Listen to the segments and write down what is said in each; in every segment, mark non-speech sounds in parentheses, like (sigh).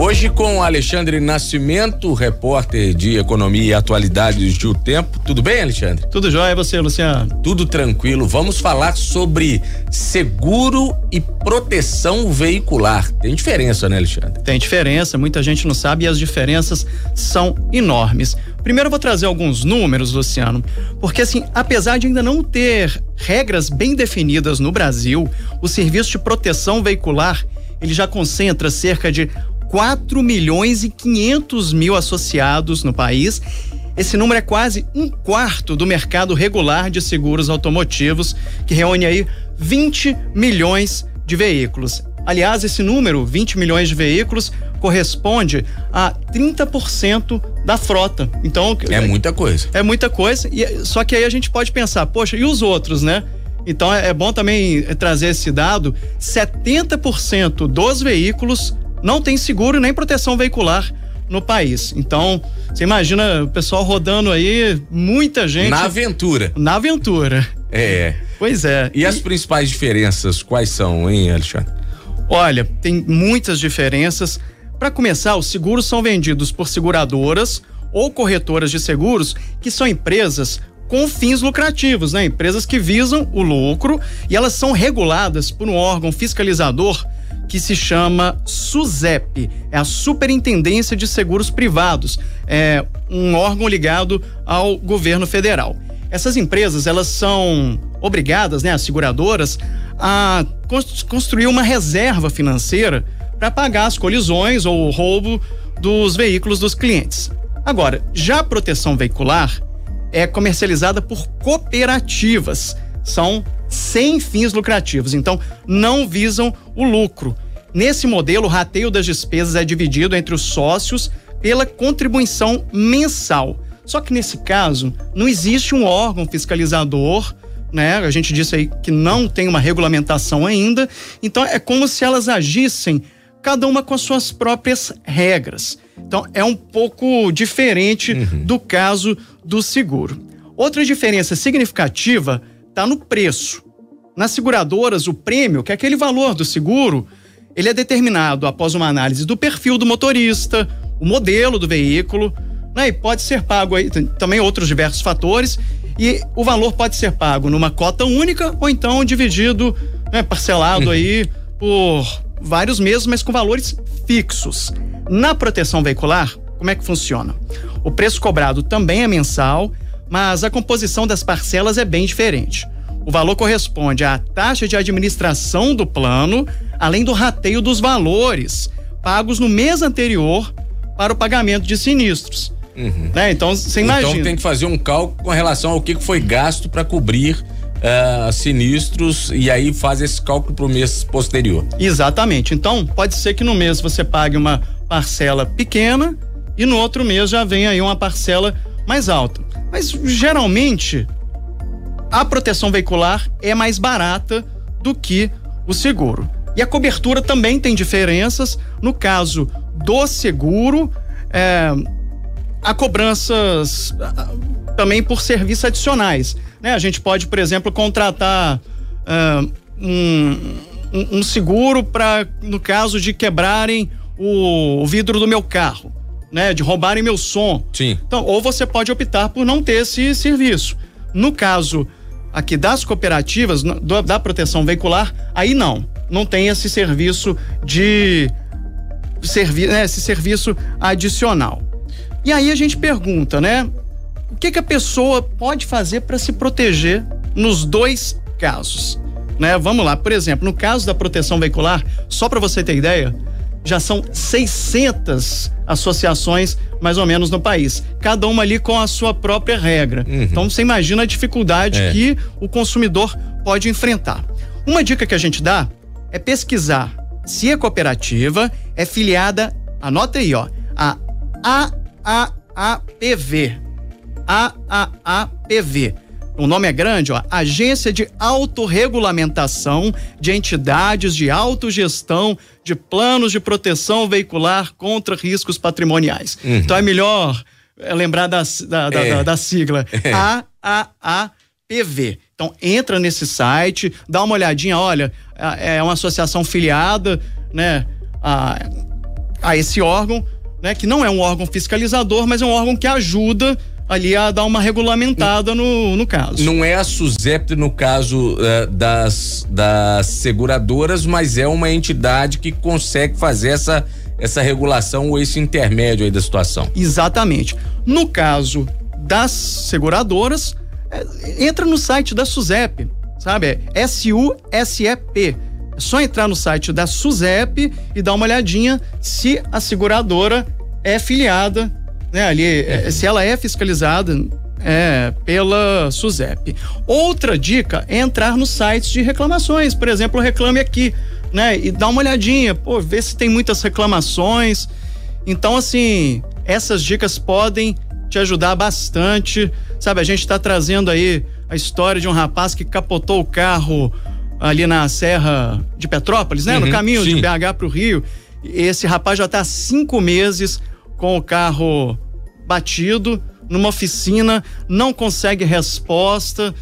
Hoje com Alexandre Nascimento, repórter de Economia e Atualidades de O Tempo. Tudo bem, Alexandre? Tudo jóia, você, Luciano? Tudo tranquilo. Vamos falar sobre seguro e proteção veicular. Tem diferença, né, Alexandre? Tem diferença, muita gente não sabe e as diferenças são enormes. Primeiro eu vou trazer alguns números, Luciano, porque assim, apesar de ainda não ter regras bem definidas no Brasil, o serviço de proteção veicular ele já concentra cerca de 4 milhões e 500 mil associados no país. Esse número é quase um quarto do mercado regular de seguros automotivos, que reúne aí 20 milhões de veículos. Aliás, esse número, 20 milhões de veículos, corresponde a 30% da frota. Então, é muita coisa. É muita coisa. E, só que aí a gente pode pensar, poxa, e os outros, né? Então é, é bom também trazer esse dado: 70% dos veículos não tem seguro nem proteção veicular no país. Então, você imagina o pessoal rodando aí, muita gente. Na aventura. Na aventura. É. Pois é. E, e as principais diferenças quais são, hein, Alexandre? Olha, tem muitas diferenças. Para começar, os seguros são vendidos por seguradoras ou corretoras de seguros, que são empresas com fins lucrativos, né? Empresas que visam o lucro e elas são reguladas por um órgão fiscalizador que se chama SUSEP, é a Superintendência de Seguros Privados, é um órgão ligado ao governo federal. Essas empresas, elas são obrigadas, né, as seguradoras, a construir uma reserva financeira para pagar as colisões ou o roubo dos veículos dos clientes. Agora, já a proteção veicular é comercializada por cooperativas. São sem fins lucrativos, então não visam o lucro. Nesse modelo, o rateio das despesas é dividido entre os sócios pela contribuição mensal. Só que nesse caso, não existe um órgão fiscalizador, né? A gente disse aí que não tem uma regulamentação ainda, então é como se elas agissem cada uma com as suas próprias regras. Então é um pouco diferente uhum. do caso do seguro. Outra diferença significativa está no preço. Nas seguradoras, o prêmio, que é aquele valor do seguro, ele é determinado após uma análise do perfil do motorista, o modelo do veículo, né? E pode ser pago aí também outros diversos fatores e o valor pode ser pago numa cota única ou então dividido, né, parcelado uhum. aí por vários meses, mas com valores fixos. Na proteção veicular, como é que funciona? O preço cobrado também é mensal, mas a composição das parcelas é bem diferente. O valor corresponde à taxa de administração do plano, além do rateio dos valores pagos no mês anterior para o pagamento de sinistros. Uhum. Né? Então, você então, imagina. Então tem que fazer um cálculo com relação ao que foi gasto para cobrir uh, sinistros e aí faz esse cálculo para o mês posterior. Exatamente. Então, pode ser que no mês você pague uma parcela pequena e no outro mês já vem aí uma parcela mais alta. Mas geralmente a proteção veicular é mais barata do que o seguro. E a cobertura também tem diferenças. No caso do seguro, é, há cobranças também por serviços adicionais. Né? A gente pode, por exemplo, contratar uh, um, um, seguro para, no caso de quebrarem o vidro do meu carro né, de roubarem meu som. Sim. Então, ou você pode optar por não ter esse serviço. No caso aqui das cooperativas, da proteção veicular, aí não, não tem esse serviço de servi né, esse serviço adicional. E aí a gente pergunta, né? O que, que a pessoa pode fazer para se proteger nos dois casos? Né? Vamos lá, por exemplo, no caso da proteção veicular, só para você ter ideia, já são 600 associações mais ou menos no país, cada uma ali com a sua própria regra. Uhum. Então você imagina a dificuldade é. que o consumidor pode enfrentar. Uma dica que a gente dá é pesquisar se a cooperativa é filiada, anota aí, ó, a AAAPV. AAAPV o nome é grande, ó, Agência de Autorregulamentação de Entidades de Autogestão de Planos de Proteção Veicular contra Riscos Patrimoniais. Uhum. Então é melhor é, lembrar da, da, é. da, da sigla. (laughs) É. AAAPV. PV. Então entra nesse site, dá uma olhadinha, olha, é uma associação filiada, né, a, a esse órgão, né, que não é um órgão fiscalizador, mas é um órgão que ajuda ali a dar uma regulamentada no, no caso. Não é a SUSEP no caso uh, das, das seguradoras, mas é uma entidade que consegue fazer essa, essa regulação ou esse intermédio aí da situação. Exatamente. No caso das seguradoras, é, entra no site da SUSEP, sabe? É S-U-S-E-P. É só entrar no site da SUSEP e dar uma olhadinha se a seguradora é filiada né? Ali, é, se ela é fiscalizada é, pela SUSEP. Outra dica é entrar nos sites de reclamações, por exemplo, Reclame Aqui, né? E dar uma olhadinha, pô, ver se tem muitas reclamações. Então, assim, essas dicas podem te ajudar bastante. Sabe, a gente está trazendo aí a história de um rapaz que capotou o carro ali na Serra de Petrópolis, né? Uhum, no caminho sim. de BH para o Rio. Esse rapaz já está há cinco meses com o carro batido numa oficina, não consegue resposta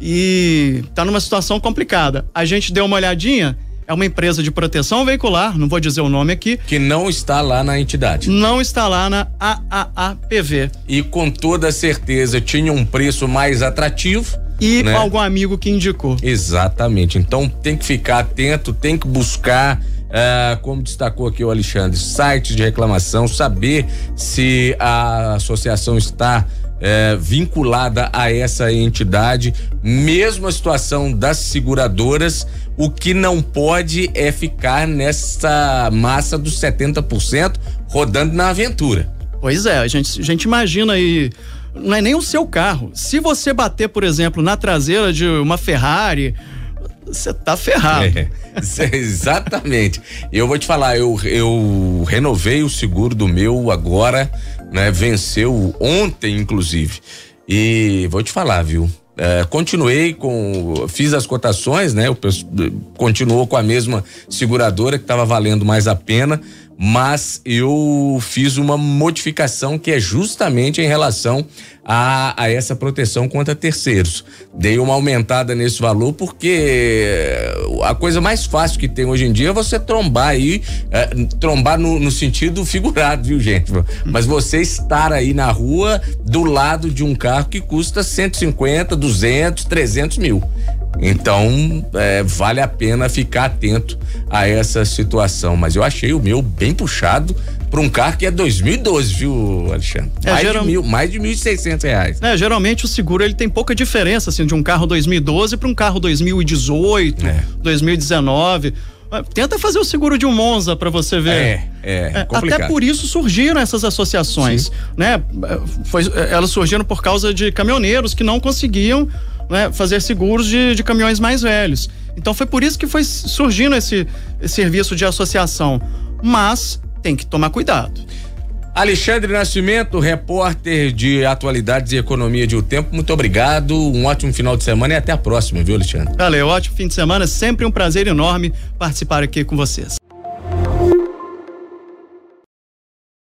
e está numa situação complicada. A gente deu uma olhadinha, é uma empresa de proteção veicular, não vou dizer o nome aqui. Que não está lá na entidade. Não está lá na AAAPV. E com toda certeza tinha um preço mais atrativo. E né? algum amigo que indicou. Exatamente. Então tem que ficar atento, tem que buscar é, como destacou aqui o Alexandre, sites de reclamação, saber se a associação está é, vinculada a essa entidade, mesmo a situação das seguradoras, o que não pode é ficar nessa massa dos 70% rodando na aventura. Pois é, a gente, a gente imagina aí não é nem o seu carro. Se você bater, por exemplo, na traseira de uma Ferrari, você tá ferrado. É, exatamente. Eu vou te falar, eu, eu renovei o seguro do meu agora, né? Venceu ontem, inclusive. E vou te falar, viu? É, continuei com. Fiz as cotações, né? O, continuou com a mesma seguradora que estava valendo mais a pena mas eu fiz uma modificação que é justamente em relação a, a, essa proteção contra terceiros. Dei uma aumentada nesse valor porque a coisa mais fácil que tem hoje em dia é você trombar aí, é, trombar no, no, sentido figurado, viu, gente? Mas você estar aí na rua do lado de um carro que custa 150, 200, 300 mil. Então, é, vale a pena ficar atento a essa situação. Mas eu achei o meu bem puxado para um carro que é 2012, viu, Alexandre? É, mais, geral... de mil, mais de 1.600 reais. É, geralmente o seguro ele tem pouca diferença assim de um carro 2012 para um carro 2018, é. 2019. Tenta fazer o seguro de um Monza para você ver. É, é, é Até por isso surgiram essas associações, Sim. né? Foi, elas surgiram por causa de caminhoneiros que não conseguiam né, fazer seguros de, de caminhões mais velhos. Então foi por isso que foi surgindo esse, esse serviço de associação. Mas tem que tomar cuidado. Alexandre Nascimento, repórter de atualidades e economia de O Tempo, muito obrigado, um ótimo final de semana e até a próxima, viu, Alexandre? Valeu, ótimo fim de semana, sempre um prazer enorme participar aqui com vocês.